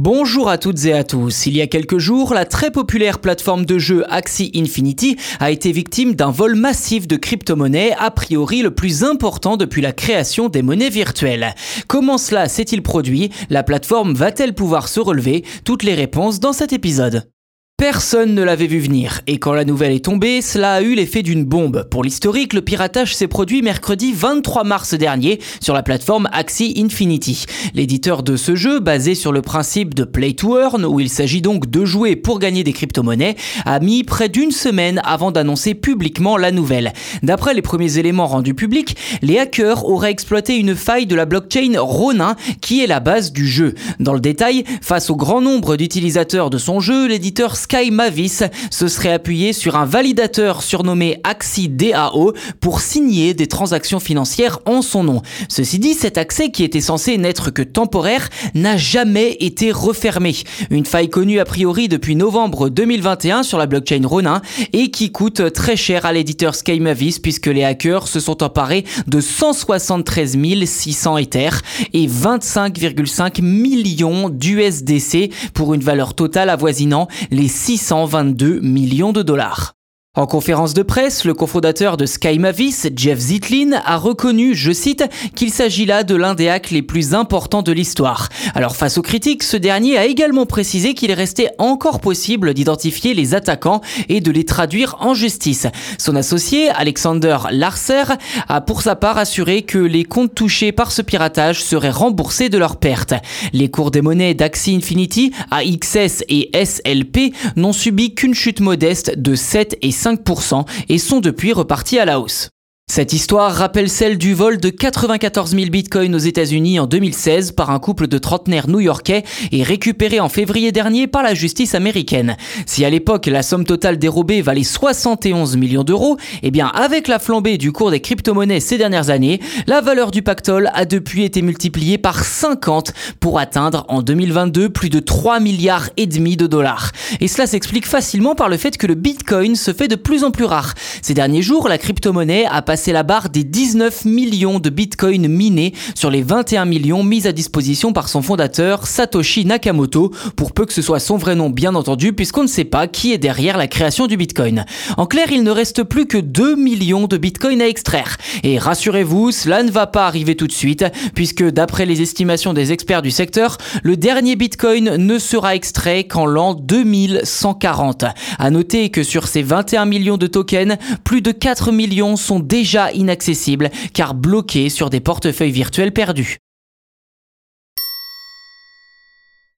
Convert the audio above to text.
Bonjour à toutes et à tous. Il y a quelques jours, la très populaire plateforme de jeu Axie Infinity a été victime d'un vol massif de crypto-monnaies, a priori le plus important depuis la création des monnaies virtuelles. Comment cela s'est-il produit? La plateforme va-t-elle pouvoir se relever? Toutes les réponses dans cet épisode. Personne ne l'avait vu venir, et quand la nouvelle est tombée, cela a eu l'effet d'une bombe. Pour l'historique, le piratage s'est produit mercredi 23 mars dernier sur la plateforme Axie Infinity. L'éditeur de ce jeu, basé sur le principe de Play to Earn, où il s'agit donc de jouer pour gagner des crypto-monnaies, a mis près d'une semaine avant d'annoncer publiquement la nouvelle. D'après les premiers éléments rendus publics, les hackers auraient exploité une faille de la blockchain Ronin, qui est la base du jeu. Dans le détail, face au grand nombre d'utilisateurs de son jeu, l'éditeur Sky Mavis se serait appuyé sur un validateur surnommé Axi DAO pour signer des transactions financières en son nom. Ceci dit, cet accès qui était censé n'être que temporaire n'a jamais été refermé. Une faille connue a priori depuis novembre 2021 sur la blockchain Ronin et qui coûte très cher à l'éditeur Sky Mavis puisque les hackers se sont emparés de 173 600 Ethers et 25,5 millions d'USDC pour une valeur totale avoisinant les 622 millions de dollars. En conférence de presse, le cofondateur de Sky Mavis, Jeff Zitlin, a reconnu, je cite, qu'il s'agit là de l'un des hacks les plus importants de l'histoire. Alors face aux critiques, ce dernier a également précisé qu'il est resté encore possible d'identifier les attaquants et de les traduire en justice. Son associé, Alexander Larser, a pour sa part assuré que les comptes touchés par ce piratage seraient remboursés de leurs pertes. Les cours des monnaies d'Axie Infinity, AXS et SLP n'ont subi qu'une chute modeste de 7 et 5 5% et sont depuis repartis à la hausse. Cette histoire rappelle celle du vol de 94 000 bitcoins aux États-Unis en 2016 par un couple de trentenaires new-yorkais et récupéré en février dernier par la justice américaine. Si à l'époque la somme totale dérobée valait 71 millions d'euros, eh bien avec la flambée du cours des crypto-monnaies ces dernières années, la valeur du pactole a depuis été multipliée par 50 pour atteindre en 2022 plus de 3 milliards et demi de dollars. Et cela s'explique facilement par le fait que le bitcoin se fait de plus en plus rare. Ces derniers jours, la crypto-monnaie a passé c'est la barre des 19 millions de bitcoins minés sur les 21 millions mis à disposition par son fondateur Satoshi Nakamoto, pour peu que ce soit son vrai nom bien entendu, puisqu'on ne sait pas qui est derrière la création du bitcoin. En clair, il ne reste plus que 2 millions de bitcoins à extraire. Et rassurez-vous, cela ne va pas arriver tout de suite, puisque d'après les estimations des experts du secteur, le dernier bitcoin ne sera extrait qu'en l'an 2140. À noter que sur ces 21 millions de tokens, plus de 4 millions sont déjà inaccessible car bloqué sur des portefeuilles virtuels perdus.